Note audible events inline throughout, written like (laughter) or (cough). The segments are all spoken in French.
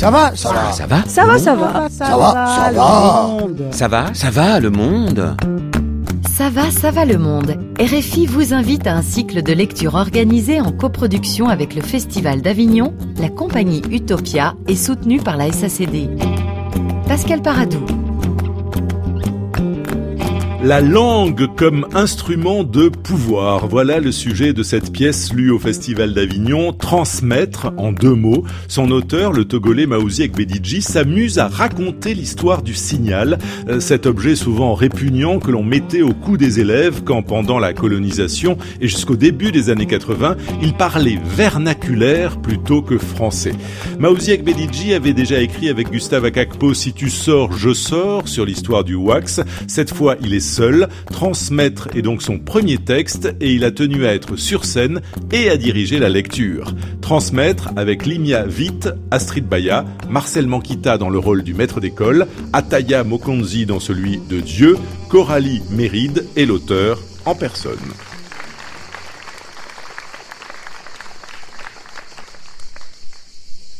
Ça va, ça va. Ça va Ça va, ça va. Ça va, ça va. Ça va Ça va, le monde Ça va, ça va le monde. RFI vous invite à un cycle de lecture organisé en coproduction avec le Festival d'Avignon, la compagnie Utopia et soutenu par la SACD. Pascal Paradou. La langue comme instrument de pouvoir. Voilà le sujet de cette pièce lue au Festival d'Avignon. Transmettre, en deux mots. Son auteur, le Togolais Maouzi Ekbedidji, s'amuse à raconter l'histoire du signal. Euh, cet objet souvent répugnant que l'on mettait au cou des élèves quand pendant la colonisation et jusqu'au début des années 80, il parlait vernaculaire plutôt que français. Maouzi Ekbedidji avait déjà écrit avec Gustave Akakpo Si tu sors, je sors sur l'histoire du wax. Cette fois, il est seul. Transmettre est donc son premier texte et il a tenu à être sur scène et à diriger la lecture. Transmettre avec Limia Vite, Astrid Baya, Marcel Mankita dans le rôle du maître d'école, Ataya Mokonzi dans celui de Dieu, Coralie Méride et l'auteur en personne.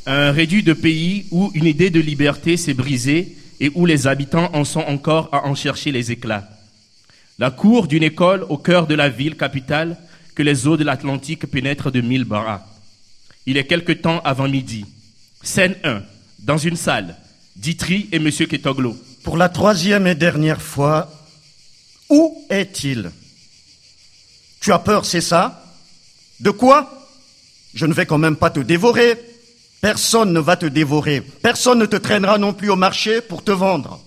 Un réduit de pays où une idée de liberté s'est brisée et où les habitants en sont encore à en chercher les éclats. La cour d'une école au cœur de la ville capitale que les eaux de l'Atlantique pénètrent de mille bras. Il est quelque temps avant midi. Scène 1. Dans une salle. Ditry et Monsieur Ketoglo. Pour la troisième et dernière fois, où est-il? Tu as peur, c'est ça? De quoi? Je ne vais quand même pas te dévorer. Personne ne va te dévorer. Personne ne te traînera non plus au marché pour te vendre.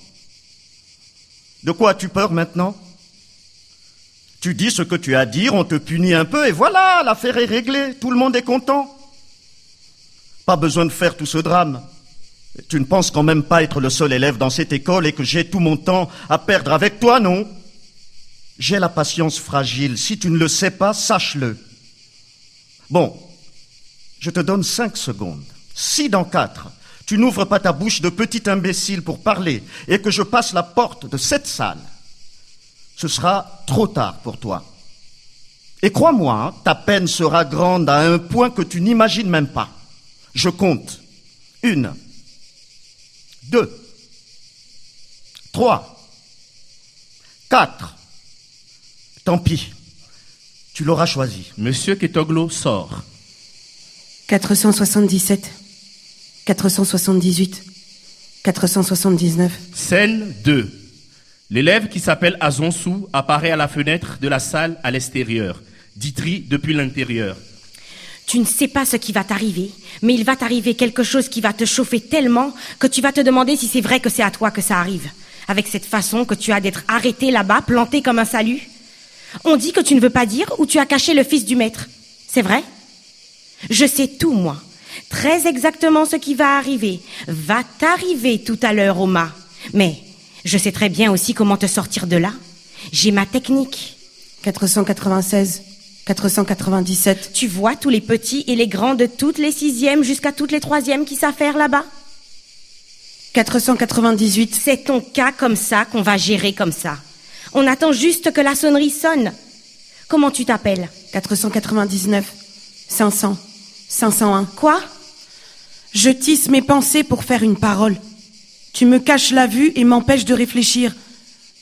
De quoi as-tu peur maintenant? Tu dis ce que tu as à dire, on te punit un peu et voilà, l'affaire est réglée, tout le monde est content. Pas besoin de faire tout ce drame. Tu ne penses quand même pas être le seul élève dans cette école et que j'ai tout mon temps à perdre avec toi, non? J'ai la patience fragile. Si tu ne le sais pas, sache-le. Bon, je te donne cinq secondes. Si dans quatre, tu n'ouvres pas ta bouche de petit imbécile pour parler et que je passe la porte de cette salle, ce sera trop tard pour toi. Et crois-moi, hein, ta peine sera grande à un point que tu n'imagines même pas. Je compte. Une, deux, trois, quatre. Tant pis. Tu l'auras choisi. Monsieur Ketoglo sort. 477, 478, 479. Scène 2. L'élève qui s'appelle Azonsou apparaît à la fenêtre de la salle à l'extérieur. Ditry depuis l'intérieur. Tu ne sais pas ce qui va t'arriver, mais il va t'arriver quelque chose qui va te chauffer tellement que tu vas te demander si c'est vrai que c'est à toi que ça arrive. Avec cette façon que tu as d'être arrêté là-bas, planté comme un salut. On dit que tu ne veux pas dire où tu as caché le fils du maître. C'est vrai? Je sais tout, moi. Très exactement ce qui va arriver. Va t'arriver tout à l'heure, Oma. Mais je sais très bien aussi comment te sortir de là. J'ai ma technique. 496, 497. Tu vois tous les petits et les grands de toutes les sixièmes jusqu'à toutes les troisièmes qui s'affairent là-bas 498. C'est ton cas comme ça qu'on va gérer comme ça. On attend juste que la sonnerie sonne. Comment tu t'appelles? 499, 500, 501. Quoi? Je tisse mes pensées pour faire une parole. Tu me caches la vue et m'empêches de réfléchir.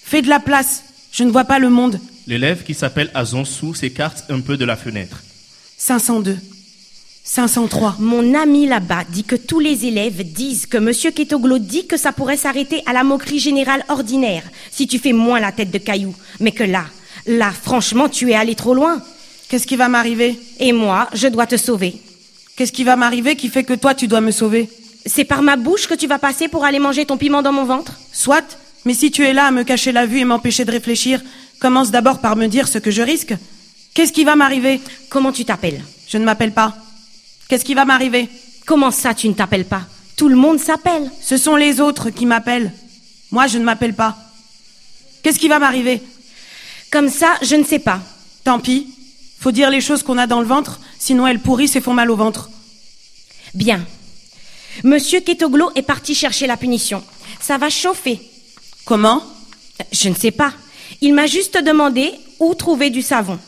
Fais de la place, je ne vois pas le monde. L'élève qui s'appelle Azonsou s'écarte un peu de la fenêtre. 502, 503. Mon ami là-bas dit que tous les élèves disent que Monsieur Ketoglo dit que ça pourrait s'arrêter à la moquerie générale ordinaire si tu fais moins la tête de caillou. Mais que là, là, franchement, tu es allé trop loin. Qu'est-ce qui va m'arriver? Et moi, je dois te sauver. Qu'est-ce qui va m'arriver qui fait que toi tu dois me sauver? C'est par ma bouche que tu vas passer pour aller manger ton piment dans mon ventre Soit, mais si tu es là à me cacher la vue et m'empêcher de réfléchir, commence d'abord par me dire ce que je risque. Qu'est-ce qui va m'arriver Comment tu t'appelles Je ne m'appelle pas. Qu'est-ce qui va m'arriver Comment ça, tu ne t'appelles pas Tout le monde s'appelle. Ce sont les autres qui m'appellent. Moi, je ne m'appelle pas. Qu'est-ce qui va m'arriver Comme ça, je ne sais pas. Tant pis. Faut dire les choses qu'on a dans le ventre, sinon elles pourrissent et font mal au ventre. Bien. Monsieur Ketoglo est parti chercher la punition. Ça va chauffer. Comment? Je ne sais pas. Il m'a juste demandé où trouver du savon.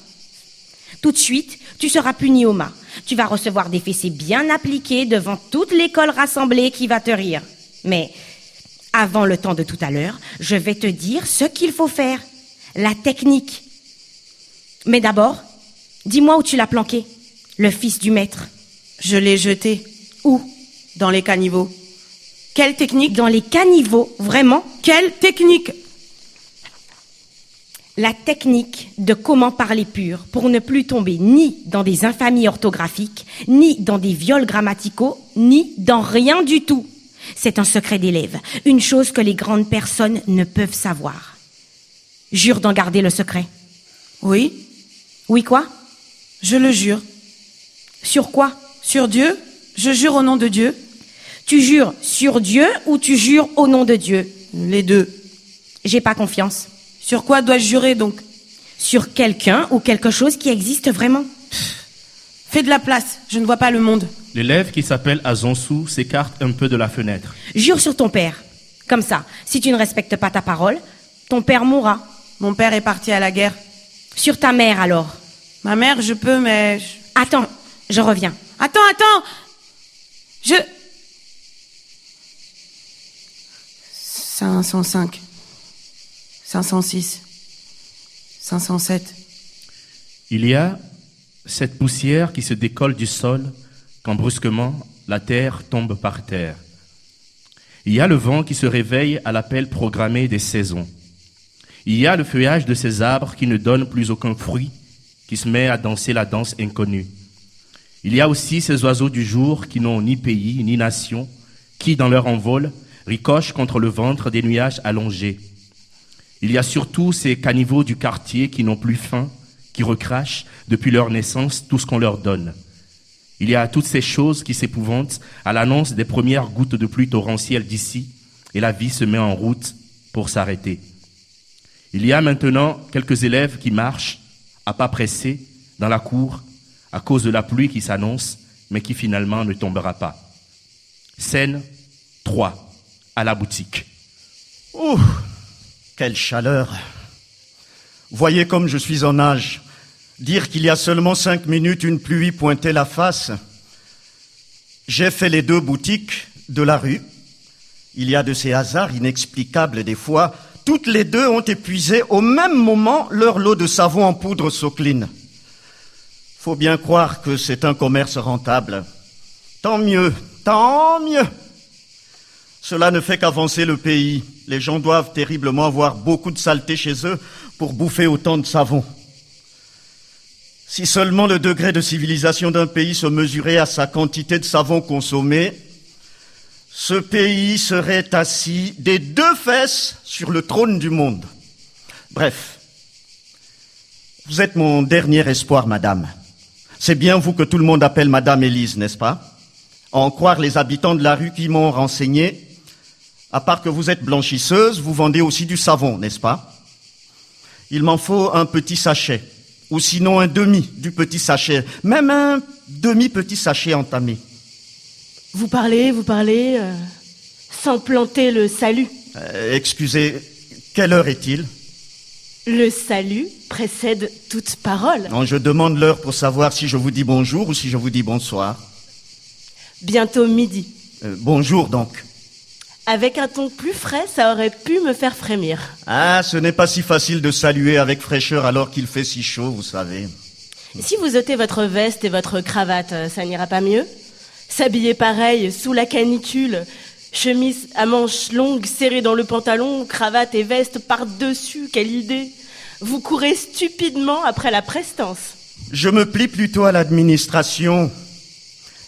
Tout de suite, tu seras puni, Oma. Tu vas recevoir des fessées bien appliquées devant toute l'école rassemblée qui va te rire. Mais avant le temps de tout à l'heure, je vais te dire ce qu'il faut faire. La technique. Mais d'abord, dis-moi où tu l'as planqué. Le fils du maître. Je l'ai jeté. Où? Dans les caniveaux. Quelle technique Dans les caniveaux, vraiment Quelle technique La technique de comment parler pur pour ne plus tomber ni dans des infamies orthographiques, ni dans des viols grammaticaux, ni dans rien du tout. C'est un secret d'élève, une chose que les grandes personnes ne peuvent savoir. Jure d'en garder le secret. Oui, Oui quoi? Je le jure. Sur quoi? Sur Dieu, je jure au nom de Dieu. Tu jures sur Dieu ou tu jures au nom de Dieu? Les deux. J'ai pas confiance. Sur quoi dois-je jurer donc? Sur quelqu'un ou quelque chose qui existe vraiment Fais de la place, je ne vois pas le monde. L'élève qui s'appelle Azonsou s'écarte un peu de la fenêtre. Jure sur ton père. Comme ça, si tu ne respectes pas ta parole, ton père mourra. Mon père est parti à la guerre. Sur ta mère alors. Ma mère, je peux, mais... je- Attends, je reviens. Attends, attends Je... 505. 506. 507. Il y a cette poussière qui se décolle du sol quand brusquement la terre tombe par terre. Il y a le vent qui se réveille à l'appel programmé des saisons. Il y a le feuillage de ces arbres qui ne donne plus aucun fruit, qui se met à danser la danse inconnue. Il y a aussi ces oiseaux du jour qui n'ont ni pays ni nation, qui, dans leur envol, ricochent contre le ventre des nuages allongés. Il y a surtout ces caniveaux du quartier qui n'ont plus faim, qui recrachent depuis leur naissance tout ce qu'on leur donne. Il y a toutes ces choses qui s'épouvantent à l'annonce des premières gouttes de pluie torrentielle d'ici, et la vie se met en route pour s'arrêter. Il y a maintenant quelques élèves qui marchent, à pas pressés, dans la cour, à cause de la pluie qui s'annonce, mais qui finalement ne tombera pas. Scène 3, à la boutique. Ouh, quelle chaleur. Voyez comme je suis en âge. Dire qu'il y a seulement cinq minutes une pluie pointait la face. J'ai fait les deux boutiques de la rue. Il y a de ces hasards inexplicables des fois. Toutes les deux ont épuisé au même moment leur lot de savon en poudre Socline. Faut bien croire que c'est un commerce rentable. Tant mieux, tant mieux. Cela ne fait qu'avancer le pays. Les gens doivent terriblement avoir beaucoup de saleté chez eux pour bouffer autant de savon. Si seulement le degré de civilisation d'un pays se mesurait à sa quantité de savon consommé, ce pays serait assis des deux fesses sur le trône du monde. Bref, vous êtes mon dernier espoir, madame. C'est bien vous que tout le monde appelle madame Élise, n'est-ce pas? À en croire les habitants de la rue qui m'ont renseigné, à part que vous êtes blanchisseuse, vous vendez aussi du savon, n'est-ce pas? Il m'en faut un petit sachet, ou sinon un demi du petit sachet, même un demi-petit sachet entamé. Vous parlez, vous parlez, euh, sans planter le salut. Euh, excusez, quelle heure est-il? Le salut précède toute parole. Non, je demande l'heure pour savoir si je vous dis bonjour ou si je vous dis bonsoir. Bientôt midi. Euh, bonjour donc. Avec un ton plus frais, ça aurait pu me faire frémir. Ah, ce n'est pas si facile de saluer avec fraîcheur alors qu'il fait si chaud, vous savez. Si vous ôtez votre veste et votre cravate, euh, ça n'ira pas mieux? S'habiller pareil, sous la canicule, chemise à manches longues serrée dans le pantalon, cravate et veste par-dessus, quelle idée Vous courez stupidement après la prestance. Je me plie plutôt à l'administration.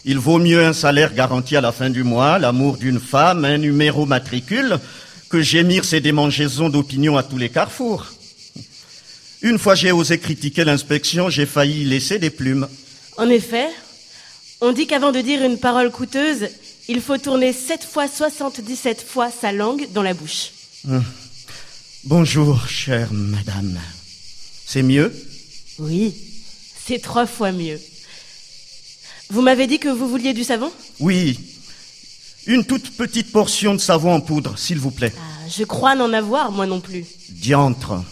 Il vaut mieux un salaire garanti à la fin du mois, l'amour d'une femme, un numéro matricule, que gémir ces démangeaisons d'opinion à tous les carrefours. Une fois j'ai osé critiquer l'inspection, j'ai failli y laisser des plumes. En effet, on dit qu'avant de dire une parole coûteuse, il faut tourner 7 fois 77 fois sa langue dans la bouche. Bonjour, chère madame. C'est mieux? Oui, c'est trois fois mieux. Vous m'avez dit que vous vouliez du savon Oui. Une toute petite portion de savon en poudre, s'il vous plaît. Ah, Je crois n'en avoir, moi non plus. Diantre.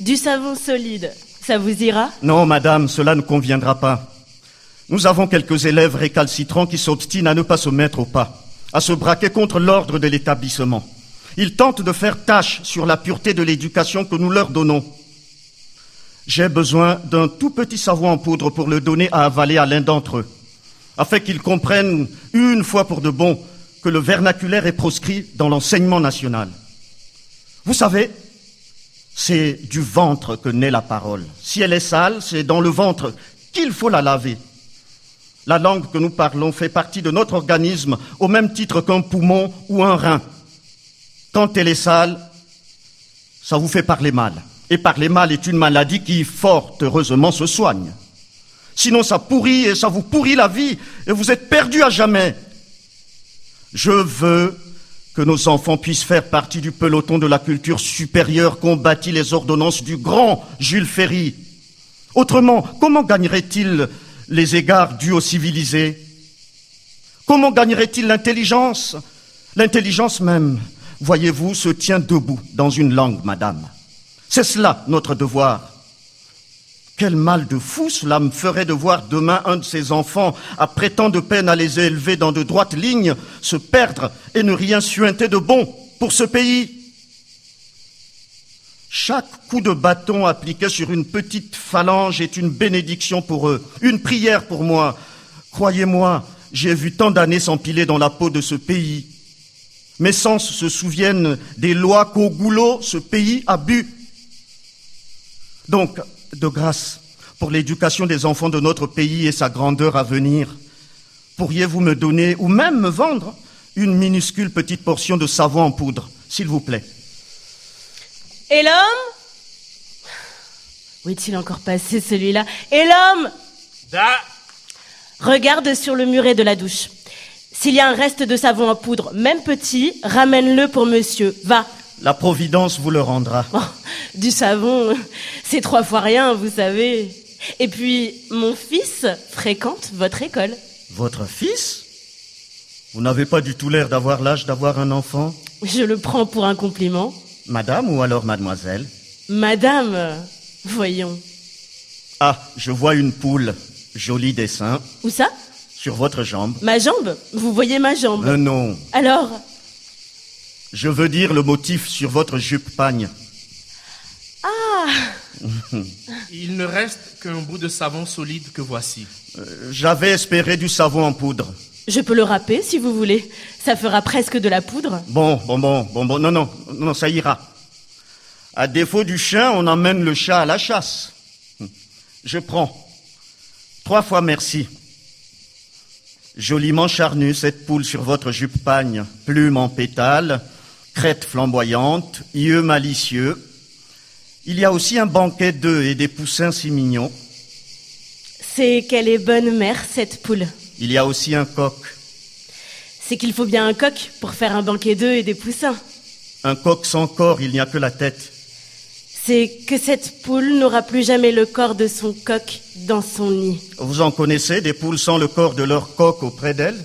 Du savon solide, ça vous ira Non, madame, cela ne conviendra pas. Nous avons quelques élèves récalcitrants qui s'obstinent à ne pas se mettre au pas, à se braquer contre l'ordre de l'établissement. Ils tentent de faire tâche sur la pureté de l'éducation que nous leur donnons. J'ai besoin d'un tout petit savon en poudre pour le donner à avaler à l'un d'entre eux, afin qu'ils comprennent une fois pour de bon que le vernaculaire est proscrit dans l'enseignement national. Vous savez, c'est du ventre que naît la parole. Si elle est sale, c'est dans le ventre qu'il faut la laver. La langue que nous parlons fait partie de notre organisme au même titre qu'un poumon ou un rein. Quand elle est sale, ça vous fait parler mal. Et parler mal est une maladie qui, fort heureusement, se soigne. Sinon, ça pourrit et ça vous pourrit la vie et vous êtes perdu à jamais. Je veux que nos enfants puissent faire partie du peloton de la culture supérieure qu'ont les ordonnances du grand Jules Ferry. Autrement, comment gagnerait-il les égards dus aux civilisés? Comment gagnerait-il l'intelligence? L'intelligence même, voyez-vous, se tient debout dans une langue, madame. C'est cela notre devoir. Quel mal de fou cela me ferait de voir demain un de ces enfants, après tant de peine à les élever dans de droites lignes, se perdre et ne rien suinter de bon pour ce pays. Chaque coup de bâton appliqué sur une petite phalange est une bénédiction pour eux, une prière pour moi. Croyez-moi, j'ai vu tant d'années s'empiler dans la peau de ce pays. Mes sens se souviennent des lois qu'au goulot ce pays a bu. Donc, de grâce, pour l'éducation des enfants de notre pays et sa grandeur à venir, pourriez-vous me donner, ou même me vendre, une minuscule petite portion de savon en poudre, s'il vous plaît? Et l'homme? Où est-il encore passé celui-là? Et l'homme? Da Regarde sur le muret de la douche. S'il y a un reste de savon en poudre, même petit, ramène-le pour monsieur. Va. La Providence vous le rendra. Oh, du savon, c'est trois fois rien, vous savez. Et puis, mon fils fréquente votre école. Votre fils? Vous n'avez pas du tout l'air d'avoir l'âge d'avoir un enfant? Je le prends pour un compliment. Madame ou alors mademoiselle? Madame, voyons. Ah, je vois une poule. Joli dessin. Où ça? Sur votre jambe. Ma jambe? Vous voyez ma jambe Euh, non. Alors? Je veux dire le motif sur votre jupe pagne. Ah (laughs) Il ne reste qu'un bout de savon solide que voici. Euh, J'avais espéré du savon en poudre. Je peux le râper si vous voulez. Ça fera presque de la poudre. Bon, bon, bon, bon, bon. Non, non, non, ça ira. À défaut du chien, on emmène le chat à la chasse. Je prends. Trois fois merci. Joliment charnue, cette poule sur votre jupe pagne, plume en pétale, crête flamboyante, yeux malicieux. Il y a aussi un banquet d'œufs et des poussins si mignons. C'est qu'elle est bonne mère, cette poule. Il y a aussi un coq. C'est qu'il faut bien un coq pour faire un banquet d'œufs et des poussins. Un coq sans corps, il n'y a que la tête. C'est que cette poule n'aura plus jamais le corps de son coq dans son nid. Vous en connaissez des poules sans le corps de leur coq auprès d'elles?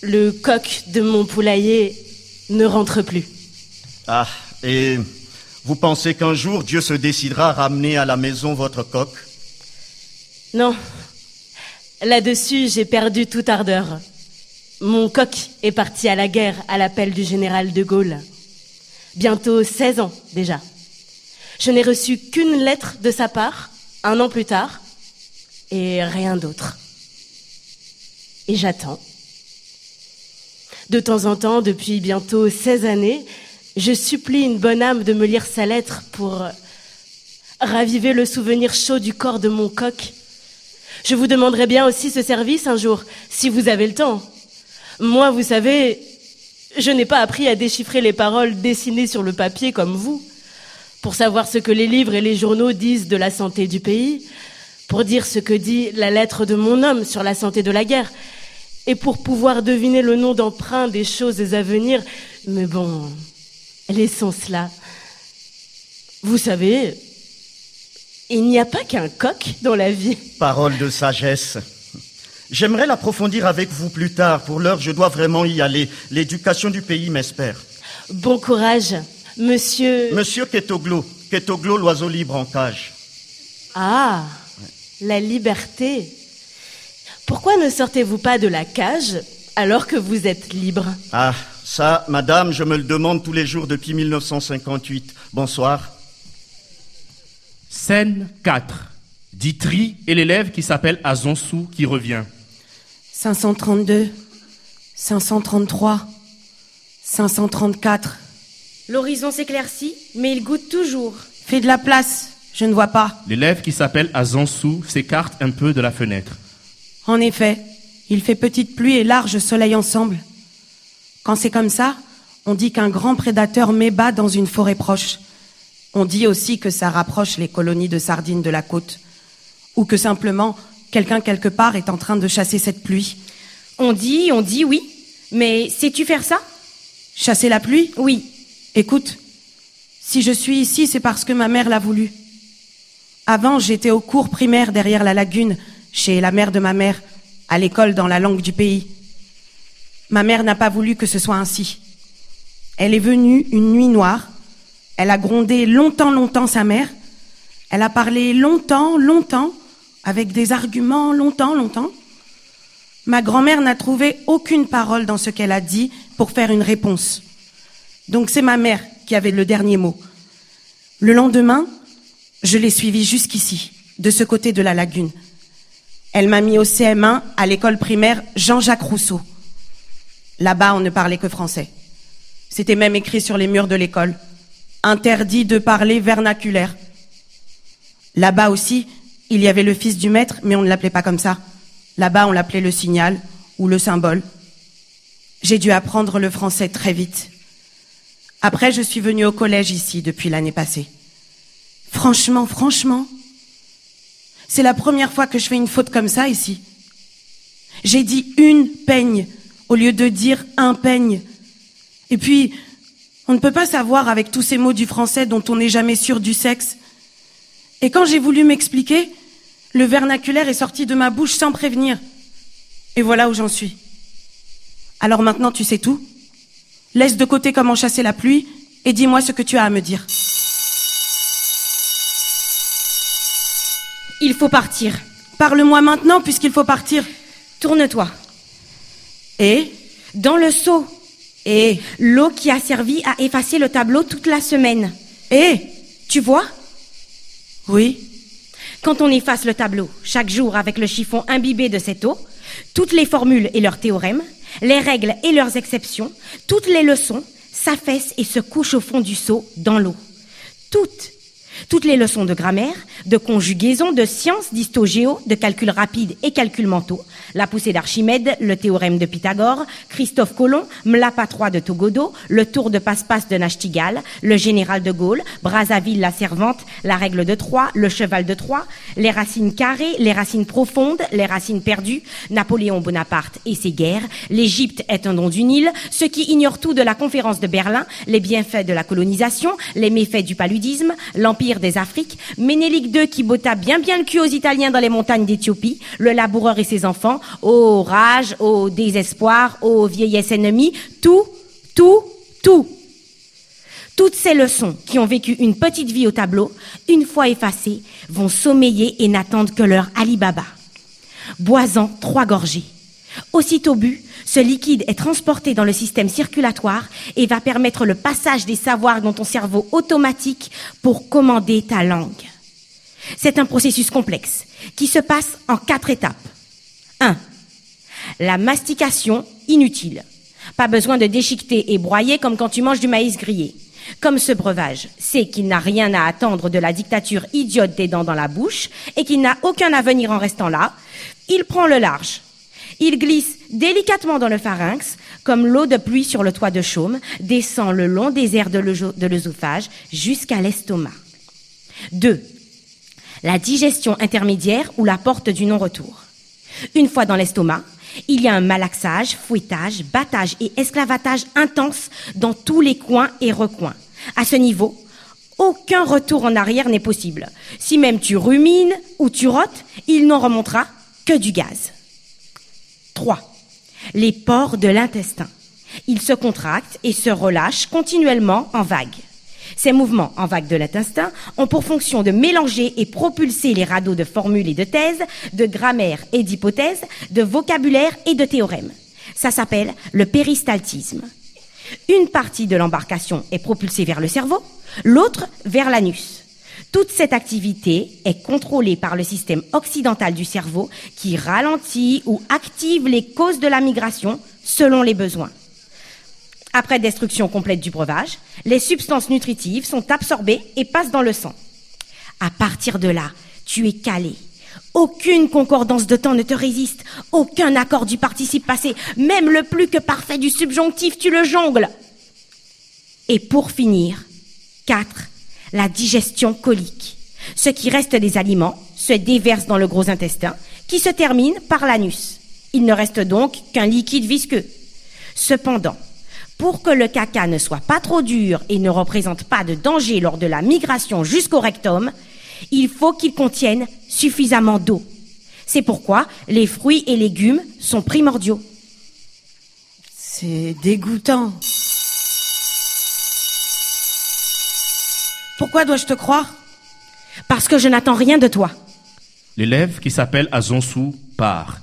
Le coq de mon poulailler ne rentre plus. Ah, et vous pensez qu'un jour Dieu se décidera à ramener à la maison votre coq? Non. Là-dessus, j'ai perdu toute ardeur. Mon coq est parti à la guerre à l'appel du général de Gaulle. Bientôt 16 ans déjà. Je n'ai reçu qu'une lettre de sa part, un an plus tard, et rien d'autre. Et j'attends. De temps en temps, depuis bientôt 16 années, je supplie une bonne âme de me lire sa lettre pour raviver le souvenir chaud du corps de mon coq. Je vous demanderai bien aussi ce service un jour, si vous avez le temps. Moi, vous savez, je n'ai pas appris à déchiffrer les paroles dessinées sur le papier comme vous, pour savoir ce que les livres et les journaux disent de la santé du pays, pour dire ce que dit la lettre de mon homme sur la santé de la guerre, et pour pouvoir deviner le nom d'emprunt des choses à venir. Mais bon, laissons cela. Vous savez, il n'y a pas qu'un coq dans la vie. Parole de sagesse. J'aimerais l'approfondir avec vous plus tard. Pour l'heure, je dois vraiment y aller. L'éducation du pays m'espère. Bon courage, monsieur. Monsieur Ketoglo, Ketoglo, l'oiseau libre en cage. Ah, la liberté. Pourquoi ne sortez-vous pas de la cage alors que vous êtes libre Ah, ça, madame, je me le demande tous les jours depuis 1958. Bonsoir. Scène 4. Ditri et l'élève qui s'appelle Azonsou qui revient. 532, 533, 534. L'horizon s'éclaircit, mais il goûte toujours. Fais de la place, je ne vois pas. L'élève qui s'appelle Azonsou s'écarte un peu de la fenêtre. En effet, il fait petite pluie et large soleil ensemble. Quand c'est comme ça, on dit qu'un grand prédateur m'ébat dans une forêt proche. On dit aussi que ça rapproche les colonies de sardines de la côte. Ou que simplement, quelqu'un quelque part est en train de chasser cette pluie. On dit, on dit oui. Mais sais-tu faire ça? Chasser la pluie? Oui. Écoute, si je suis ici, c'est parce que ma mère l'a voulu. Avant, j'étais au cours primaire derrière la lagune, chez la mère de ma mère, à l'école dans la langue du pays. Ma mère n'a pas voulu que ce soit ainsi. Elle est venue une nuit noire. Elle a grondé longtemps, longtemps sa mère. Elle a parlé longtemps, longtemps, avec des arguments longtemps, longtemps. Ma grand-mère n'a trouvé aucune parole dans ce qu'elle a dit pour faire une réponse. Donc c'est ma mère qui avait le dernier mot. Le lendemain, je l'ai suivie jusqu'ici, de ce côté de la lagune. Elle m'a mis au CM1 à l'école primaire Jean-Jacques Rousseau. Là-bas, on ne parlait que français. C'était même écrit sur les murs de l'école. Interdit de parler vernaculaire. Là-bas aussi, il y avait le fils du maître, mais on ne l'appelait pas comme ça. Là-bas, on l'appelait le signal ou le symbole. J'ai dû apprendre le français très vite. Après, je suis venue au collège ici depuis l'année passée. Franchement, franchement, c'est la première fois que je fais une faute comme ça ici. J'ai dit une peigne au lieu de dire un peigne. Et puis, on ne peut pas savoir avec tous ces mots du français dont on n'est jamais sûr du sexe. Et quand j'ai voulu m'expliquer, le vernaculaire est sorti de ma bouche sans prévenir. Et voilà où j'en suis. Alors maintenant, tu sais tout. Laisse de côté comment chasser la pluie et dis-moi ce que tu as à me dire. Il faut partir. Parle-moi maintenant puisqu'il faut partir. Tourne-toi. Et Dans le seau. Et L'eau qui a servi à effacer le tableau toute la semaine. Et Tu vois? Oui. Quand on efface le tableau chaque jour avec le chiffon imbibé de cette eau, toutes les formules et leurs théorèmes, les règles et leurs exceptions, toutes les leçons s'affaissent et se couchent au fond du seau dans l'eau. Toutes. Toutes les leçons de grammaire, de conjugaison, de sciences, d'histogéo, de calcul rapide et calcul mentaux, la poussée d'Archimède, le théorème de Pythagore, Christophe Colomb, Mlapa III de Togodo, le tour de passe-passe de Nachtigal, le général de Gaulle, Brazzaville la servante, la règle de Troie, le cheval de Troie, les racines carrées, les racines profondes, les racines perdues, Napoléon Bonaparte et ses guerres, l'Égypte est un don du Nil, ceux qui ignorent tout de la conférence de Berlin, les bienfaits de la colonisation, les méfaits du paludisme, l'empire des Afriques, Ménélique II qui botta bien bien le cul aux Italiens dans les montagnes d'Éthiopie, le laboureur et ses enfants, ô rage, ô désespoir, ô vieillesse ennemie, tout, tout, tout. Toutes ces leçons qui ont vécu une petite vie au tableau, une fois effacées, vont sommeiller et n'attendent que leur Alibaba. Boisant trois gorgées. Aussitôt bu, ce liquide est transporté dans le système circulatoire et va permettre le passage des savoirs dans ton cerveau automatique pour commander ta langue. C'est un processus complexe qui se passe en quatre étapes. 1. La mastication inutile. Pas besoin de déchiqueter et broyer comme quand tu manges du maïs grillé. Comme ce breuvage sait qu'il n'a rien à attendre de la dictature idiote des dents dans la bouche et qu'il n'a aucun avenir en restant là, il prend le large. Il glisse délicatement dans le pharynx, comme l'eau de pluie sur le toit de chaume, descend le long des airs de l'œso- de l'œsophage jusqu'à l'estomac. 2. La digestion intermédiaire ou la porte du non-retour. Une fois dans l'estomac, il y a un malaxage, fouettage, battage et esclavatage intense dans tous les coins et recoins. À ce niveau, aucun retour en arrière n'est possible. Si même tu rumines ou tu rotes, il n'en remontera que du gaz. 3. Les pores de l'intestin. Ils se contractent et se relâchent continuellement en vagues. Ces mouvements en vague de l'intestin ont pour fonction de mélanger et propulser les radeaux de formules et de thèses, de grammaire et d'hypothèses, de vocabulaire et de théorèmes. Ça s'appelle le péristaltisme. Une partie de l'embarcation est propulsée vers le cerveau, l'autre vers l'anus. Toute cette activité est contrôlée par le système occidental du cerveau qui ralentit ou active les causes de la migration selon les besoins. Après destruction complète du breuvage, les substances nutritives sont absorbées et passent dans le sang. À partir de là, tu es calé. Aucune concordance de temps ne te résiste, aucun accord du participe passé, même le plus que parfait du subjonctif, tu le jongles. Et pour finir, 4. La digestion colique. Ce qui reste des aliments se déverse dans le gros intestin, qui se termine par l'anus. Il ne reste donc qu'un liquide visqueux. Cependant, pour que le caca ne soit pas trop dur et ne représente pas de danger lors de la migration jusqu'au rectum, il faut qu'il contienne suffisamment d'eau. C'est pourquoi les fruits et légumes sont primordiaux. C'est dégoûtant. Pourquoi dois-je te croire? Parce que je n'attends rien de toi. L'élève qui s'appelle Azonsou part.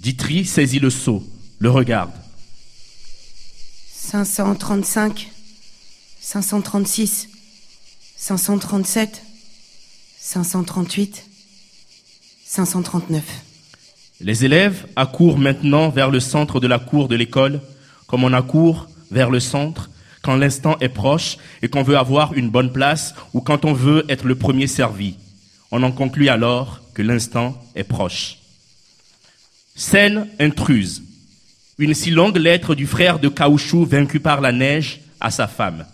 Ditri saisit le seau, le regarde. 535, 536, 537, 538, 539. Les élèves accourent maintenant vers le centre de la cour de l'école, comme on accourt vers le centre quand l'instant est proche et qu'on veut avoir une bonne place ou quand on veut être le premier servi. On en conclut alors que l'instant est proche. Scène intruse. Une si longue lettre du frère de caoutchouc vaincu par la neige à sa femme.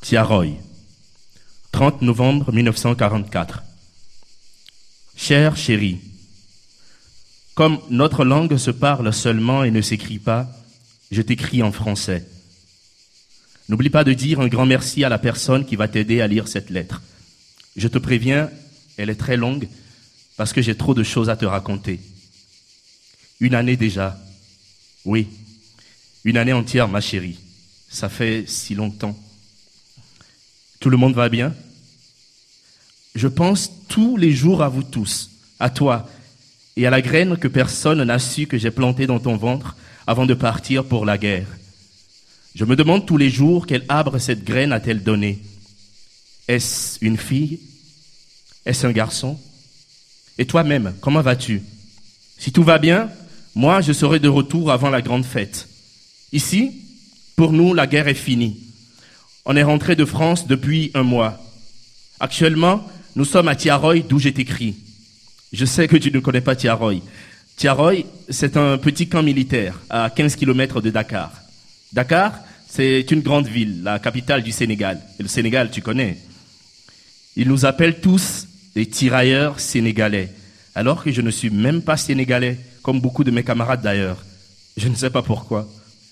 Tiaroy. 30 novembre 1944. Cher chéri, comme notre langue se parle seulement et ne s'écrit pas, je t'écris en français. N'oublie pas de dire un grand merci à la personne qui va t'aider à lire cette lettre. Je te préviens, elle est très longue parce que j'ai trop de choses à te raconter. Une année déjà. Oui, une année entière, ma chérie. Ça fait si longtemps. Tout le monde va bien? Je pense tous les jours à vous tous, à toi et à la graine que personne n'a su que j'ai plantée dans ton ventre avant de partir pour la guerre. Je me demande tous les jours quel arbre cette graine a-t-elle donné. Est-ce une fille? Est-ce un garçon? Et toi-même, comment vas-tu? Si tout va bien, moi je serai de retour avant la grande fête. Ici, pour nous, la guerre est finie. On est rentré de France depuis un mois. Actuellement, nous sommes à Tiaroy, d'où j'ai écrit. Je sais que tu ne connais pas Tiaroy. Tiaroy, c'est un petit camp militaire à 15 kilomètres de Dakar. Dakar, c'est une grande ville, la capitale du Sénégal. Et le Sénégal, tu connais. Ils nous appellent tous des tirailleurs sénégalais, alors que je ne suis même pas sénégalais, comme beaucoup de mes camarades d'ailleurs. Je ne sais pas pourquoi.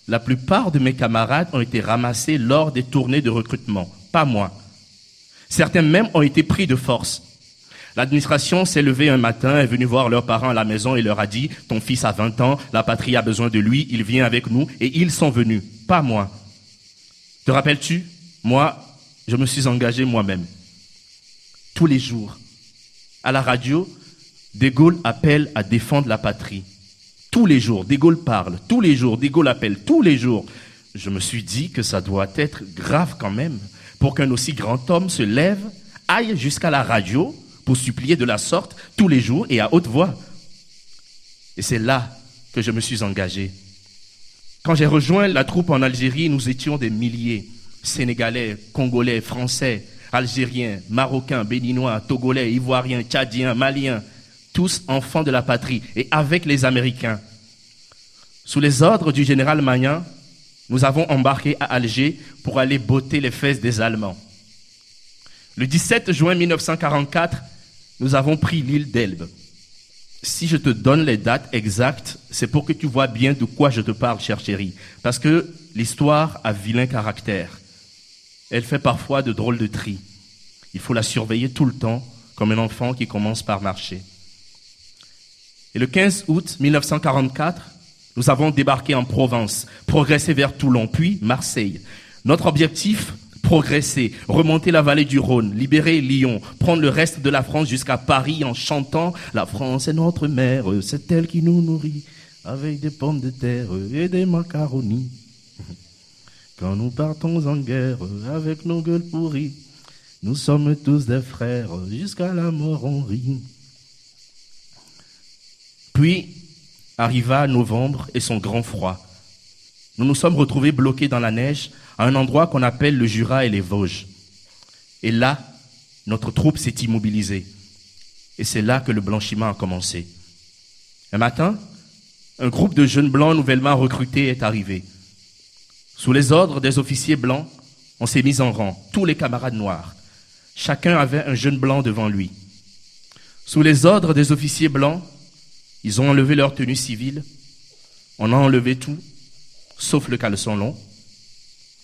La plupart de mes camarades ont été ramassés lors des tournées de recrutement, pas moi. Certains même ont été pris de force. L'administration s'est levée un matin, est venue voir leurs parents à la maison et leur a dit, ton fils a 20 ans, la patrie a besoin de lui, il vient avec nous, et ils sont venus, pas moi. Te rappelles-tu? Moi, je me suis engagé moi-même. Tous les jours. À la radio, De Gaulle appelle à défendre la patrie. Tous les jours, De Gaulle parle. Tous les jours, De Gaulle appelle. Tous les jours. Je me suis dit que ça doit être grave quand même pour qu'un aussi grand homme se lève, aille jusqu'à la radio pour supplier de la sorte tous les jours et à haute voix. Et c'est là que je me suis engagé. Quand j'ai rejoint la troupe en Algérie, nous étions des milliers, Sénégalais, Congolais, Français, Algériens, Marocains, Béninois, Togolais, Ivoiriens, Tchadiens, Maliens, tous enfants de la patrie, et avec les Américains. Sous les ordres du général Magnan, nous avons embarqué à Alger pour aller botter les fesses des Allemands. Le 17 juin 1944, nous avons pris l'île d'Elbe. Si je te donne les dates exactes, c'est pour que tu vois bien de quoi je te parle, cher chéri. Parce que l'histoire a vilain caractère. Elle fait parfois de drôles de tri. Il faut la surveiller tout le temps, comme un enfant qui commence par marcher. Et le 15 août 1944, nous avons débarqué en Provence, progressé vers Toulon, puis Marseille. Notre objectif, progresser, remonter la vallée du Rhône, libérer Lyon, prendre le reste de la France jusqu'à Paris en chantant La France est notre mère, c'est elle qui nous nourrit avec des pommes de terre et des macaronis. (laughs) Quand nous partons en guerre avec nos gueules pourries, nous sommes tous des frères, jusqu'à la mort on rit. Puis arriva novembre et son grand froid. Nous nous sommes retrouvés bloqués dans la neige à un endroit qu'on appelle le Jura et les Vosges. Et là, notre troupe s'est immobilisée. Et c'est là que le blanchiment a commencé. Un matin, un groupe de jeunes blancs nouvellement recrutés est arrivé. Sous les ordres des officiers blancs, on s'est mis en rang, tous les camarades noirs. Chacun avait un jeune blanc devant lui. Sous les ordres des officiers blancs, ils ont enlevé leur tenue civile. On a enlevé tout, sauf le caleçon long,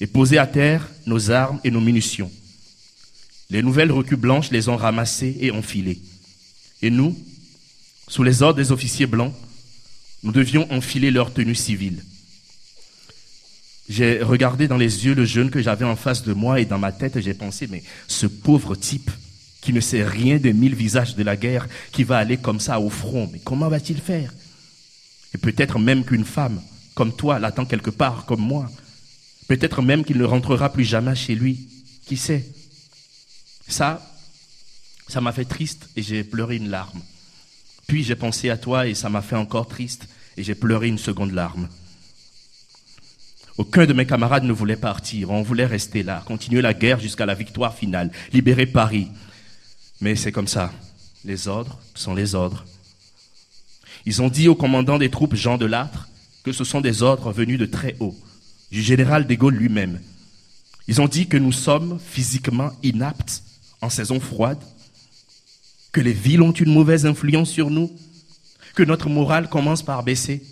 et posé à terre nos armes et nos munitions. Les nouvelles recrues blanches les ont ramassées et enfilées. Et nous, sous les ordres des officiers blancs, nous devions enfiler leur tenue civile. J'ai regardé dans les yeux le jeune que j'avais en face de moi et dans ma tête j'ai pensé, mais ce pauvre type qui ne sait rien des mille visages de la guerre, qui va aller comme ça au front, mais comment va-t-il faire? Et peut-être même qu'une femme comme toi l'attend quelque part comme moi. Peut-être même qu'il ne rentrera plus jamais chez lui. Qui sait? Ça, ça m'a fait triste et j'ai pleuré une larme. Puis j'ai pensé à toi et ça m'a fait encore triste et j'ai pleuré une seconde larme. Aucun de mes camarades ne voulait partir. On voulait rester là, continuer la guerre jusqu'à la victoire finale, libérer Paris. Mais c'est comme ça. Les ordres sont les ordres. Ils ont dit au commandant des troupes Jean de Lattre que ce sont des ordres venus de très haut, du général de Gaulle lui-même. Ils ont dit que nous sommes physiquement inaptes en saison froide, que les villes ont une mauvaise influence sur nous, que notre morale commence par baisser.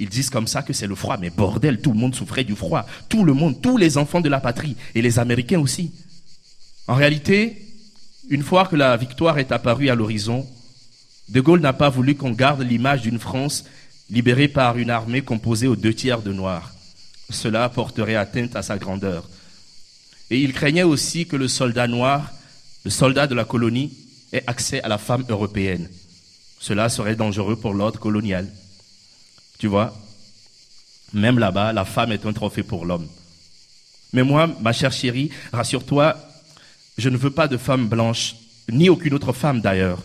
Ils disent comme ça que c'est le froid, mais bordel, tout le monde souffrait du froid. Tout le monde, tous les enfants de la patrie, et les Américains aussi. En réalité, une fois que la victoire est apparue à l'horizon, De Gaulle n'a pas voulu qu'on garde l'image d'une France libérée par une armée composée aux deux tiers de Noirs. Cela porterait atteinte à sa grandeur. Et il craignait aussi que le soldat noir, le soldat de la colonie, ait accès à la femme européenne. Cela serait dangereux pour l'ordre colonial. Tu vois, même là-bas, la femme est un trophée pour l'homme. Mais moi, ma chère chérie, rassure-toi, je ne veux pas de femme blanche, ni aucune autre femme d'ailleurs.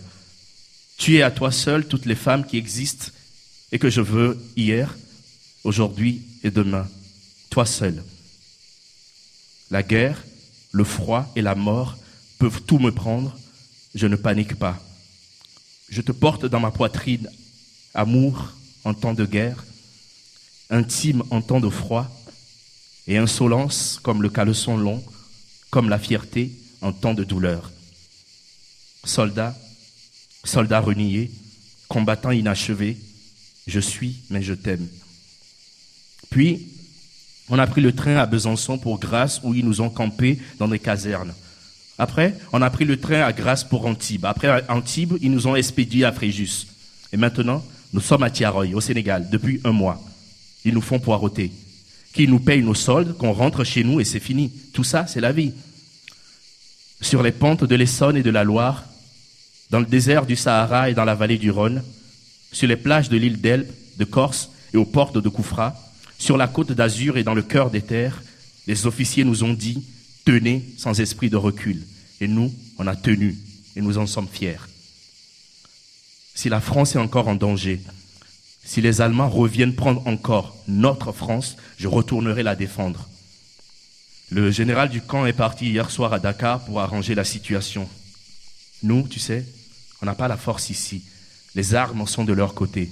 Tu es à toi seule toutes les femmes qui existent et que je veux hier, aujourd'hui et demain. Seul. La guerre, le froid et la mort peuvent tout me prendre. Je ne panique pas. Je te porte dans ma poitrine amour en temps de guerre, intime en temps de froid, et insolence comme le caleçon long, comme la fierté en temps de douleur. Soldat, soldat renié, combattant inachevé, je suis, mais je t'aime. Puis, on a pris le train à Besançon pour Grasse, où ils nous ont campés dans des casernes. Après, on a pris le train à Grasse pour Antibes. Après Antibes, ils nous ont expédiés à Fréjus. Et maintenant, nous sommes à Tiaroy, au Sénégal, depuis un mois. Ils nous font poireauter. Qu'ils nous payent nos soldes, qu'on rentre chez nous et c'est fini. Tout ça, c'est la vie. Sur les pentes de l'Essonne et de la Loire, dans le désert du Sahara et dans la vallée du Rhône, sur les plages de l'île d'Elbe, de Corse et aux portes de Koufra, sur la côte d'Azur et dans le cœur des terres, les officiers nous ont dit tenez sans esprit de recul. Et nous, on a tenu et nous en sommes fiers. Si la France est encore en danger, si les Allemands reviennent prendre encore notre France, je retournerai la défendre. Le général du camp est parti hier soir à Dakar pour arranger la situation. Nous, tu sais, on n'a pas la force ici. Les armes sont de leur côté.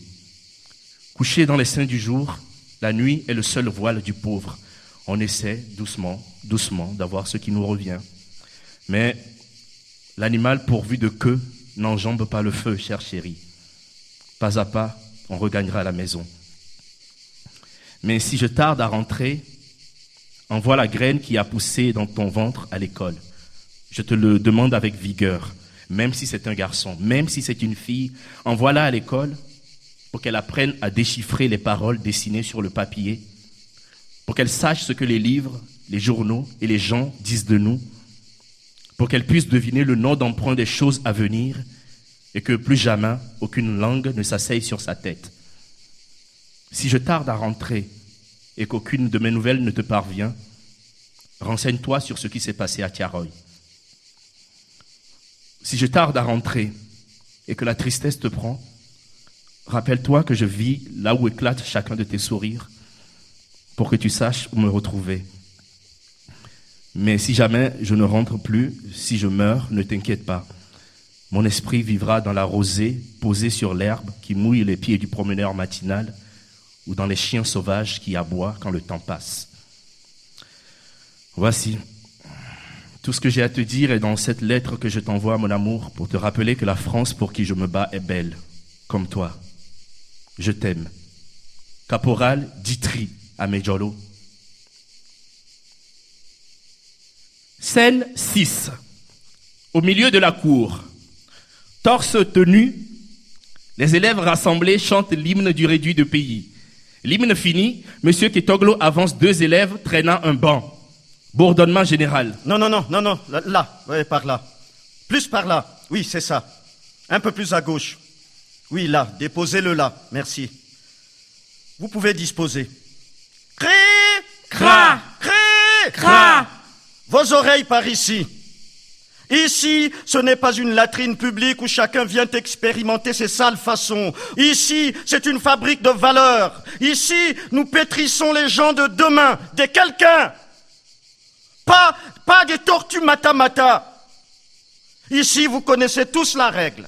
Couchés dans les seins du jour, la nuit est le seul voile du pauvre. On essaie doucement, doucement d'avoir ce qui nous revient. Mais l'animal pourvu de queue n'enjambe pas le feu, chère chérie. Pas à pas, on regagnera la maison. Mais si je tarde à rentrer, envoie la graine qui a poussé dans ton ventre à l'école. Je te le demande avec vigueur, même si c'est un garçon, même si c'est une fille, envoie-la à l'école pour qu'elle apprenne à déchiffrer les paroles dessinées sur le papier, pour qu'elle sache ce que les livres les journaux et les gens disent de nous, pour qu'elle puisse deviner le nom d'emprunt des choses à venir et que plus jamais aucune langue ne s'asseye sur sa tête. Si je tarde à rentrer et qu'aucune de mes nouvelles ne te parvient, renseigne-toi sur ce qui s'est passé à Tiaroy. Si je tarde à rentrer et que la tristesse te prend, rappelle-toi que je vis là où éclate chacun de tes sourires pour que tu saches où me retrouver. Mais si jamais je ne rentre plus, si je meurs, ne t'inquiète pas. Mon esprit vivra dans la rosée posée sur l'herbe qui mouille les pieds du promeneur matinal ou dans les chiens sauvages qui aboient quand le temps passe. Voici. Tout ce que j'ai à te dire est dans cette lettre que je t'envoie, mon amour, pour te rappeler que la France pour qui je me bats est belle, comme toi. Je t'aime. Caporal Ditri à Medjolo. Scène 6. Au milieu de la cour, torse tenu, les élèves rassemblés chantent l'hymne du réduit de pays. L'hymne fini, Monsieur Ketoglo avance deux élèves traînant un banc. Bourdonnement général. Non, non, non, non, non, là, là, ouais, par là. Plus par là, oui, c'est ça. Un peu plus à gauche. Oui, là, déposez-le là, merci. Vous pouvez disposer. Cré Cra Cré Cra Vos oreilles par ici. Ici, ce n'est pas une latrine publique où chacun vient expérimenter ses sales façons. Ici, c'est une fabrique de valeurs. Ici, nous pétrissons les gens de demain, des quelqu'un. Pas, pas des tortues mata-mata. Ici, vous connaissez tous la règle.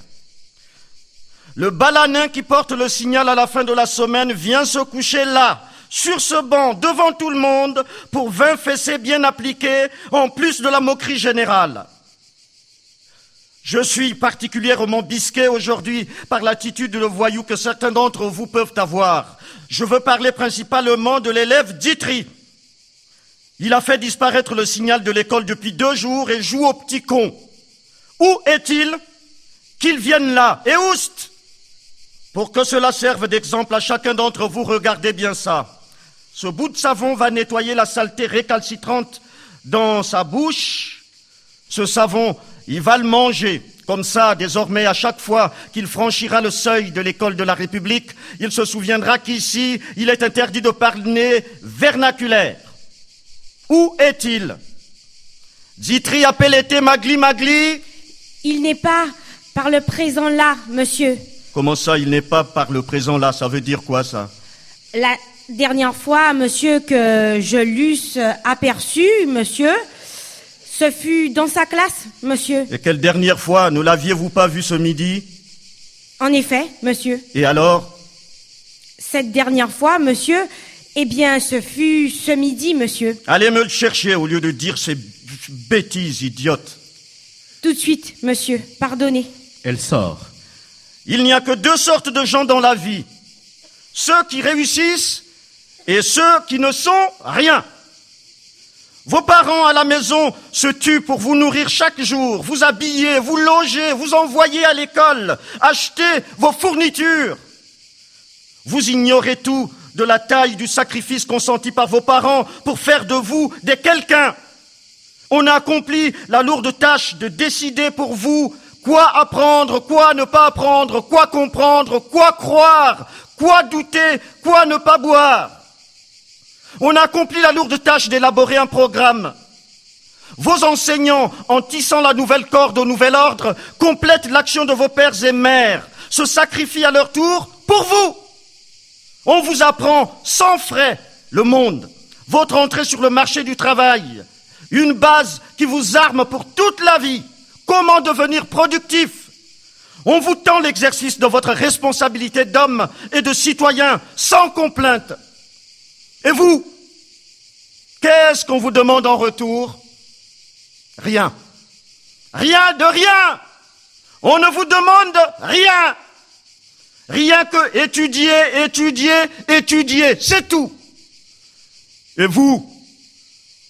Le balanin qui porte le signal à la fin de la semaine vient se coucher là, sur ce banc, devant tout le monde, pour vingt fessées bien appliquées, en plus de la moquerie générale. Je suis particulièrement bisqué aujourd'hui par l'attitude de voyou que certains d'entre vous peuvent avoir. Je veux parler principalement de l'élève Ditry. Il a fait disparaître le signal de l'école depuis deux jours et joue au petit con. Où est-il Qu'il vienne là? Et oust Pour que cela serve d'exemple à chacun d'entre vous, regardez bien ça. Ce bout de savon va nettoyer la saleté récalcitrante dans sa bouche. Ce savon, il va le manger. Comme ça, désormais, à chaque fois qu'il franchira le seuil de l'école de la République, il se souviendra qu'ici, il est interdit de parler vernaculaire. Où est-il? Zitri appelé Magli Magli Il n'est pas par le présent là, monsieur. Comment ça, il n'est pas par le présent là? Ça veut dire quoi ça? La dernière fois, monsieur, que je l'eusse aperçu, monsieur, ce fut dans sa classe, monsieur. Et quelle dernière fois? Ne l'aviez-vous pas vu ce midi? En effet, monsieur. Et alors? Cette dernière fois, monsieur, eh bien, ce fut ce midi, monsieur. Allez me le chercher au lieu de dire ces bêtises idiotes. Tout de suite, monsieur. Pardonnez. Elle sort. Il n'y a que deux sortes de gens dans la vie. Ceux qui réussissent et ceux qui ne sont rien. Vos parents à la maison se tuent pour vous nourrir chaque jour, vous habiller, vous loger, vous envoyer à l'école, acheter vos fournitures. Vous ignorez tout de la taille du sacrifice consenti par vos parents pour faire de vous des quelqu'un. On a accompli la lourde tâche de décider pour vous quoi apprendre, quoi ne pas apprendre, quoi comprendre, quoi croire, quoi douter, quoi ne pas boire. On a accompli la lourde tâche d'élaborer un programme. Vos enseignants, en tissant la nouvelle corde au nouvel ordre, complètent l'action de vos pères et mères, se sacrifient à leur tour pour vous. On vous apprend sans frais le monde, votre entrée sur le marché du travail, une base qui vous arme pour toute la vie, comment devenir productif. On vous tend l'exercice de votre responsabilité d'homme et de citoyen sans complainte. Et vous Qu'est-ce qu'on vous demande en retour Rien. Rien de rien. On ne vous demande rien. Rien que étudier, étudier, étudier. C'est tout. Et vous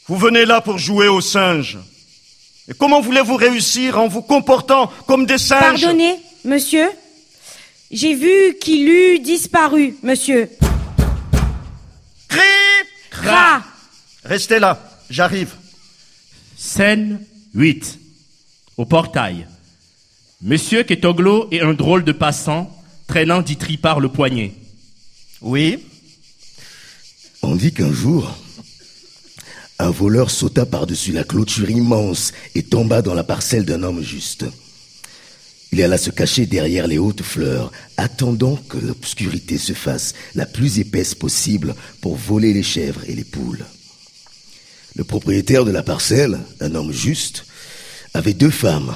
Vous venez là pour jouer au singe. Et comment voulez-vous réussir en vous comportant comme des singes Pardonnez, monsieur. J'ai vu qu'il eût disparu, monsieur. Cri Cra Restez là. j'arrive. Scène 8. Au portail. Monsieur Ketoglo est un drôle de passant, traînant Ditri par le poignet. Oui, On dit qu'un jour, un voleur sauta par-dessus la clôture immense et tomba dans la parcelle d'un homme juste. Il alla se cacher derrière les hautes fleurs, attendant que l'obscurité se fasse la plus épaisse possible pour voler les chèvres et les poules. Le propriétaire de la parcelle, un homme juste, avait deux femmes,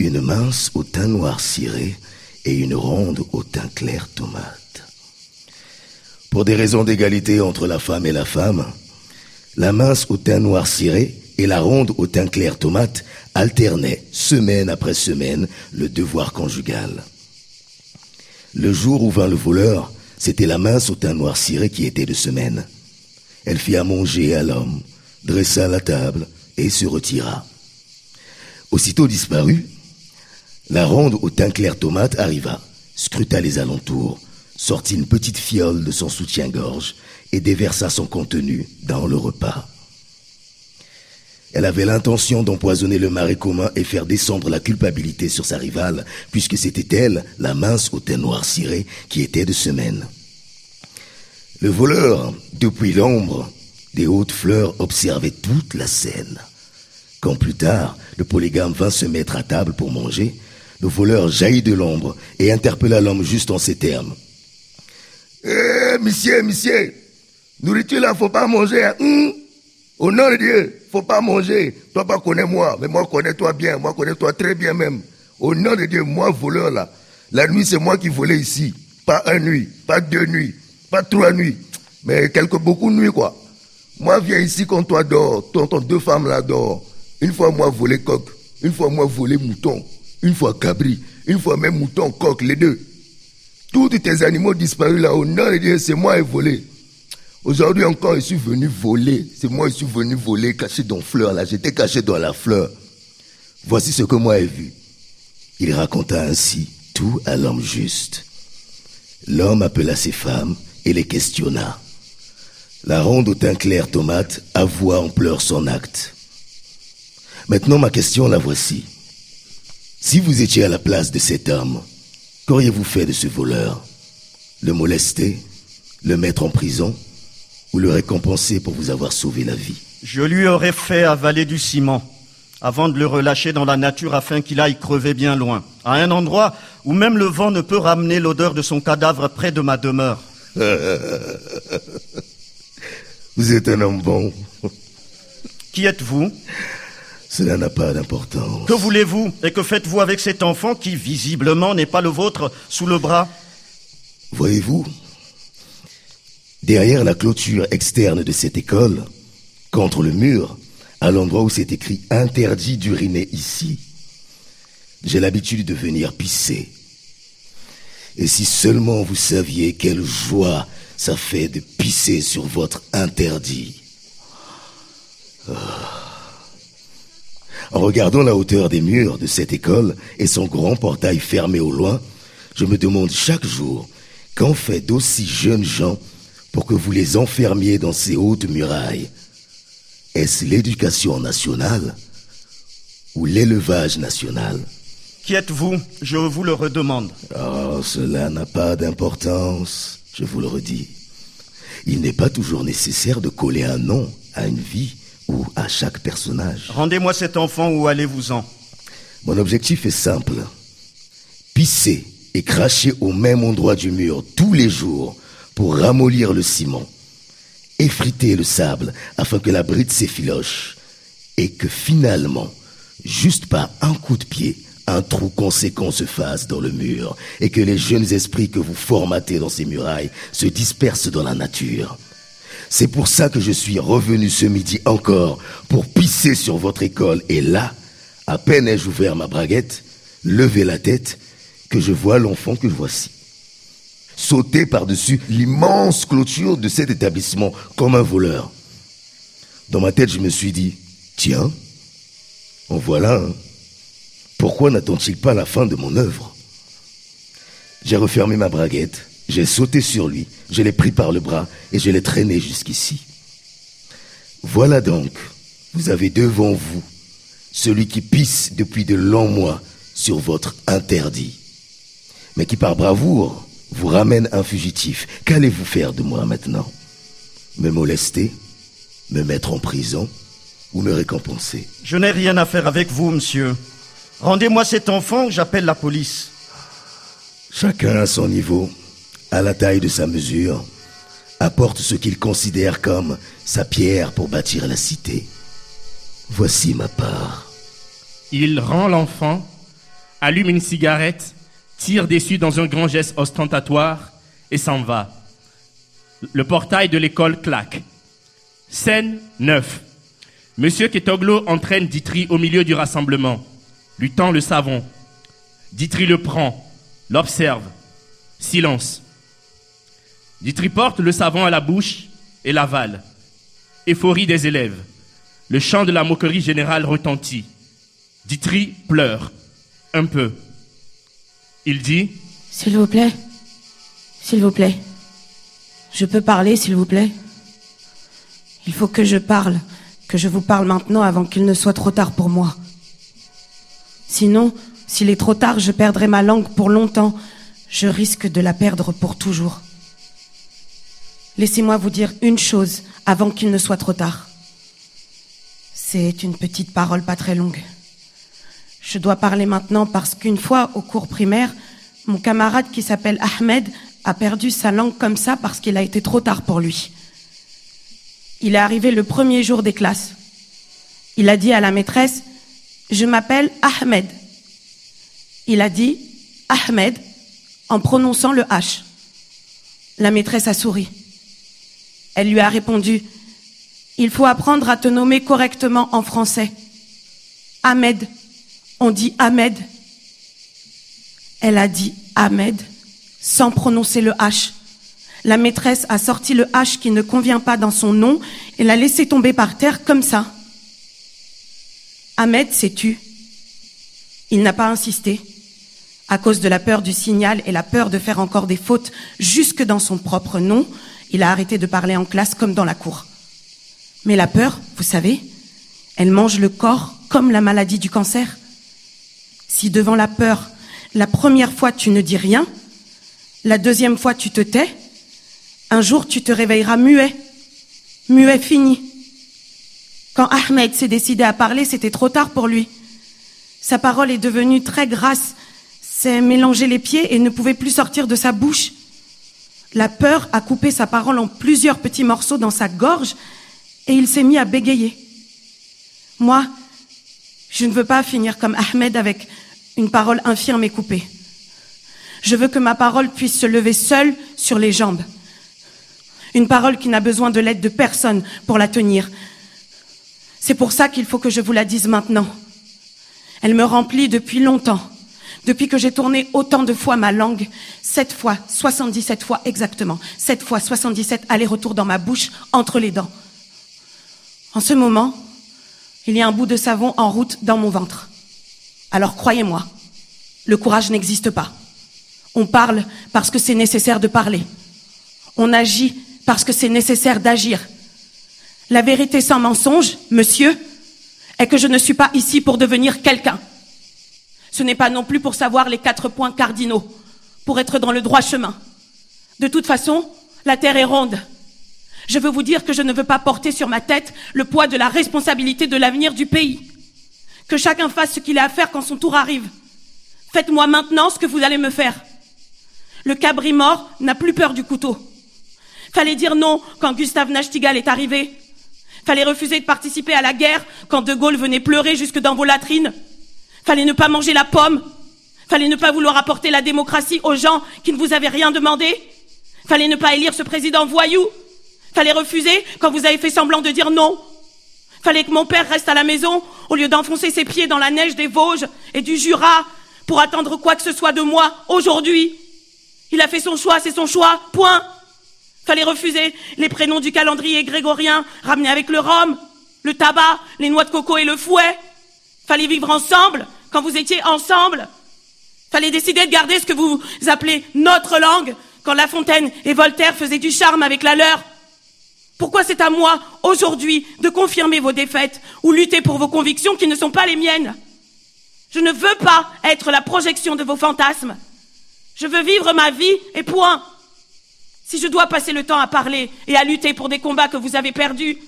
une mince au teint noir ciré et une ronde au teint clair tomate. Pour des raisons d'égalité entre la femme et la femme, la mince au teint noir ciré et la ronde au teint clair tomate alternaient, semaine après semaine, le devoir conjugal. Le jour où vint le voleur, c'était la mince au teint noir ciré qui était de semaine. Elle fit à manger à l'homme, dressa la table et se retira. Aussitôt disparue, la ronde au teint clair tomate arriva, scruta les alentours, sortit une petite fiole de son soutien-gorge et déversa son contenu dans le repas. Elle avait l'intention d'empoisonner le marais commun et faire descendre la culpabilité sur sa rivale, puisque c'était elle, la mince au teint noir ciré, qui était de semaine. Le voleur, depuis l'ombre des hautes fleurs, observait toute la scène. Quand plus tard, le polygame vint se mettre à table pour manger, le voleur jaillit de l'ombre et interpella l'homme juste en ces termes. Eh, monsieur, monsieur, nourriture là, faut pas manger. Hum? Au nom de Dieu, faut pas manger. Toi, pas connais moi, mais moi, connais toi bien. Moi, connais toi très bien même. Au nom de Dieu, moi, voleur là. La nuit, c'est moi qui volais ici. Pas une nuit, pas deux nuits, pas trois nuits, mais quelques beaucoup de nuits, quoi. Moi, viens ici quand toi dors. Ton, deux femmes là dort. Une fois, moi, volé coq. Une fois, moi, volé mouton. Une fois, cabri. Une fois, même mouton, coq, les deux. Tous tes animaux disparus là, au nom de Dieu, c'est moi qui volé. Aujourd'hui encore, je suis venu voler. C'est moi qui suis venu voler, caché dans fleur là. J'étais caché dans la fleur. Voici ce que moi ai vu. Il raconta ainsi tout à l'homme juste. L'homme appela ses femmes et les questionna. La ronde au teint clair tomate avoua en pleurs son acte. Maintenant ma question la voici. Si vous étiez à la place de cet homme, qu'auriez-vous fait de ce voleur? Le molester? Le mettre en prison? Ou le récompenser pour vous avoir sauvé la vie je lui aurais fait avaler du ciment avant de le relâcher dans la nature afin qu'il aille crever bien loin, à un endroit où même le vent ne peut ramener l'odeur de son cadavre près de ma demeure. (laughs) Vous êtes un homme bon. Qui êtes-vous? Cela n'a pas d'importance. Que voulez-vous? Et que faites-vous avec cet enfant qui, visiblement, n'est pas le vôtre, sous le bras? Voyez-vous, derrière la clôture externe de cette école, contre le mur, à l'endroit où c'est écrit interdit d'uriner ici, j'ai l'habitude de venir pisser. Et si seulement vous saviez quelle joie ça fait de pisser sur votre interdit. Ah. En regardant la hauteur des murs de cette école et son grand portail fermé au loin, je me demande chaque jour qu'en fait d'aussi jeunes gens pour que vous les enfermiez dans ces hautes murailles. Est-ce l'éducation nationale ou l'élevage national Qui êtes-vous? Je vous le redemande. Oh, cela n'a pas d'importance, je vous le redis. Il n'est pas toujours nécessaire de coller un nom à une vie ou à chaque personnage. Rendez-moi cet enfant ou allez-vous-en. Mon objectif est simple. Pisser et cracher au même endroit du mur tous les jours pour ramollir le ciment, effriter le sable afin que la bride s'effiloche et que finalement, juste par un coup de pied, un trou conséquent se fasse dans le mur et que les jeunes esprits que vous formatez dans ces murailles se dispersent dans la nature. C'est pour ça que je suis revenu ce midi encore pour pisser sur votre école et là, à peine ai-je ouvert ma braguette, levé la tête, que je vois l'enfant que voici. Sauter par-dessus l'immense clôture de cet établissement comme un voleur. Dans ma tête, je me suis dit, tiens, en voilà. Pourquoi n'attend-il pas la fin de mon œuvre? J'ai refermé ma braguette, j'ai sauté sur lui, je l'ai pris par le bras et je l'ai traîné jusqu'ici. Voilà donc, vous avez devant vous celui qui pisse depuis de longs mois sur votre interdit, mais qui par bravoure vous ramène un fugitif. Qu'allez-vous faire de moi maintenant? Me molester? Me mettre en prison? Ou me récompenser? Je n'ai rien à faire avec vous, monsieur. Rendez-moi cet enfant, j'appelle la police. Chacun à son niveau, à la taille de sa mesure, apporte ce qu'il considère comme sa pierre pour bâtir la cité. Voici ma part. Il rend l'enfant, allume une cigarette, tire dessus dans un grand geste ostentatoire et s'en va. Le portail de l'école claque. Scène 9. Monsieur Ketoglo entraîne Ditri au milieu du rassemblement, lui tend le savon. Ditri le prend, l'observe. Silence. Ditri porte le savon à la bouche et l'avale. Euphorie des élèves. Le chant de la moquerie générale retentit. Ditri pleure. Un peu. Il dit S'il vous plaît. S'il vous plaît. Je peux parler, s'il vous plaît Il faut que je parle, que je vous parle maintenant avant qu'il ne soit trop tard pour moi. Sinon, s'il est trop tard, je perdrai ma langue pour longtemps. Je risque de la perdre pour toujours. Laissez-moi vous dire une chose avant qu'il ne soit trop tard. C'est une petite parole pas très longue. Je dois parler maintenant parce qu'une fois au cours primaire, mon camarade qui s'appelle Ahmed a perdu sa langue comme ça parce qu'il a été trop tard pour lui. Il est arrivé le premier jour des classes. Il a dit à la maîtresse, je m'appelle Ahmed. Il a dit Ahmed en prononçant le H. La maîtresse a souri. Elle lui a répondu, il faut apprendre à te nommer correctement en français. Ahmed. On dit Ahmed. Elle a dit Ahmed sans prononcer le H. La maîtresse a sorti le H qui ne convient pas dans son nom et l'a laissé tomber par terre comme ça. Ahmed s'est tu. Il n'a pas insisté. À cause de la peur du signal et la peur de faire encore des fautes jusque dans son propre nom, il a arrêté de parler en classe comme dans la cour. Mais la peur, vous savez, elle mange le corps comme la maladie du cancer. Si devant la peur, la première fois tu ne dis rien, la deuxième fois tu te tais, un jour tu te réveilleras muet, muet fini. Quand Ahmed s'est décidé à parler, c'était trop tard pour lui. Sa parole est devenue très grasse, s'est mélangé les pieds et ne pouvait plus sortir de sa bouche. La peur a coupé sa parole en plusieurs petits morceaux dans sa gorge et il s'est mis à bégayer. Moi, je ne veux pas finir comme Ahmed avec une parole infirme et coupée. Je veux que ma parole puisse se lever seule sur les jambes. Une parole qui n'a besoin de l'aide de personne pour la tenir. C'est pour ça qu'il faut que je vous la dise maintenant. Elle me remplit depuis longtemps, depuis que j'ai tourné autant de fois ma langue, sept fois, 77 fois exactement, sept fois, 77 allers-retours dans ma bouche, entre les dents. En ce moment, il y a un bout de savon en route dans mon ventre. Alors croyez-moi, le courage n'existe pas. On parle parce que c'est nécessaire de parler. On agit parce que c'est nécessaire d'agir. La vérité sans mensonge, monsieur, est que je ne suis pas ici pour devenir quelqu'un. Ce n'est pas non plus pour savoir les quatre points cardinaux, pour être dans le droit chemin. De toute façon, la terre est ronde. Je veux vous dire que je ne veux pas porter sur ma tête le poids de la responsabilité de l'avenir du pays. Que chacun fasse ce qu'il a à faire quand son tour arrive. Faites-moi maintenant ce que vous allez me faire. Le cabri mort n'a plus peur du couteau. Fallait dire non quand Gustave Nachtigal est arrivé. Fallait refuser de participer à la guerre quand De Gaulle venait pleurer jusque dans vos latrines. Fallait ne pas manger la pomme. Fallait ne pas vouloir apporter la démocratie aux gens qui ne vous avaient rien demandé. Fallait ne pas élire ce président voyou. Fallait refuser quand vous avez fait semblant de dire non. Fallait que mon père reste à la maison au lieu d'enfoncer ses pieds dans la neige des Vosges et du Jura pour attendre quoi que ce soit de moi aujourd'hui. Il a fait son choix, c'est son choix, point. Fallait refuser les prénoms du calendrier grégorien ramenés avec le rhum, le tabac, les noix de coco et le fouet. Fallait vivre ensemble quand vous étiez ensemble. Fallait décider de garder ce que vous appelez notre langue quand La Fontaine et Voltaire faisaient du charme avec la leur. Pourquoi c'est à moi, aujourd'hui, de confirmer vos défaites ou lutter pour vos convictions qui ne sont pas les miennes? Je ne veux pas être la projection de vos fantasmes. Je veux vivre ma vie et point. Si je dois passer le temps à parler et à lutter pour des combats que vous avez perdus,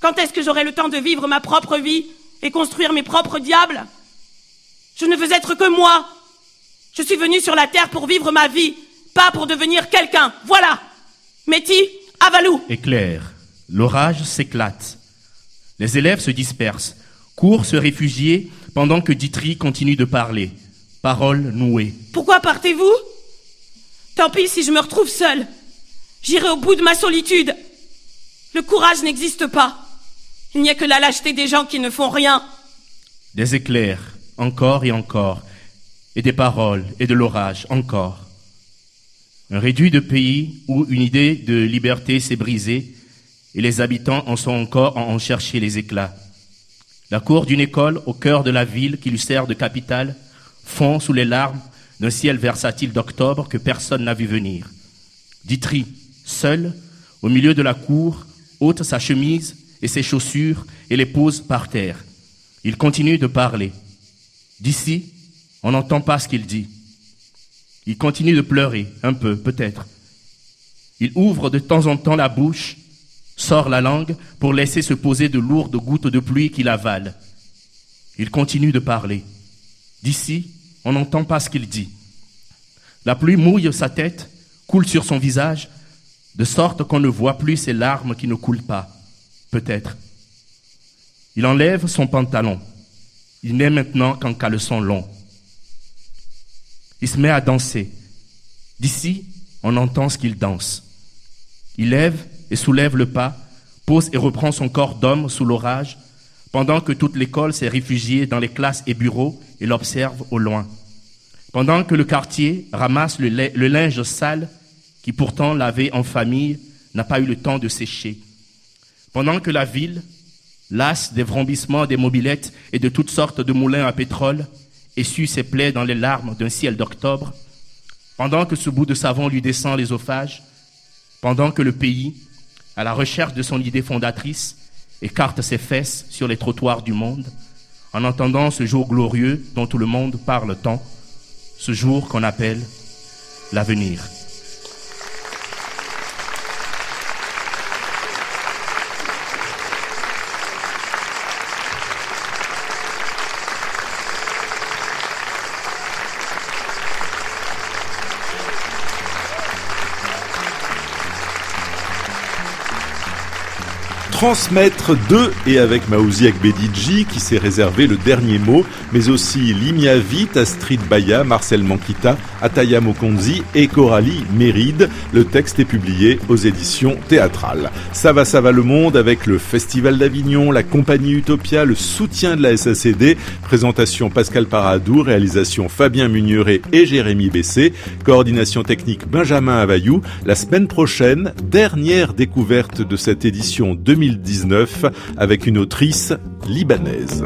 quand est-ce que j'aurai le temps de vivre ma propre vie et construire mes propres diables? Je ne veux être que moi. Je suis venu sur la terre pour vivre ma vie, pas pour devenir quelqu'un. Voilà. Métis, Avalou. Éclair. L'orage s'éclate. Les élèves se dispersent, courent se réfugier pendant que Ditry continue de parler. Parole nouée. Pourquoi partez-vous? Tant pis si je me retrouve seule. J'irai au bout de ma solitude. Le courage n'existe pas. Il n'y a que la lâcheté des gens qui ne font rien. Des éclairs, encore et encore, et des paroles et de l'orage, encore. Un réduit de pays où une idée de liberté s'est brisée et les habitants en sont encore à en chercher les éclats. La cour d'une école au cœur de la ville qui lui sert de capitale fond sous les larmes d'un ciel versatile d'octobre que personne n'a vu venir. Ditry, seul, au milieu de la cour, ôte sa chemise et ses chaussures et les pose par terre. Il continue de parler. D'ici, on n'entend pas ce qu'il dit. Il continue de pleurer, un peu, peut-être. Il ouvre de temps en temps la bouche, sort la langue pour laisser se poser de lourdes gouttes de pluie qu'il avale. Il continue de parler. D'ici, on n'entend pas ce qu'il dit. La pluie mouille sa tête, coule sur son visage, de sorte qu'on ne voit plus ses larmes qui ne coulent pas peut-être. Il enlève son pantalon. Il n'est maintenant qu'en caleçon long. Il se met à danser. D'ici, on entend ce qu'il danse. Il lève soulève le pas, pose et reprend son corps d'homme sous l'orage, pendant que toute l'école s'est réfugiée dans les classes et bureaux et l'observe au loin. Pendant que le quartier ramasse le, linge sale qui pourtant lavé en famille n'a pas eu le temps de sécher. Pendant que la ville, lasse des vrombissements des mobilettes et de toutes sortes de moulins à pétrole, essuie ses plaies dans les larmes d'un ciel d'octobre, pendant que ce bout de savon lui descend l'ésophage, pendant que le pays, à la recherche de son idée fondatrice, écarte ses fesses sur les trottoirs du monde, en entendant ce jour glorieux dont tout le monde parle tant, ce jour qu'on appelle l'avenir. Transmettre de et avec Maouzi Akbedidji qui s'est réservé le dernier mot, mais aussi Limia Vit, Astrid Baya, Marcel Mankita, Ataya Mokonzi et Coralie Méride. Le texte est publié aux éditions théâtrales. Ça va, ça va le monde avec le Festival d'Avignon, la compagnie Utopia, le soutien de la SACD, présentation Pascal Paradou, réalisation Fabien Mugneret et Jérémy Bessé, coordination technique Benjamin Avayou. La semaine prochaine, dernière découverte de cette édition 2019 avec une autrice libanaise.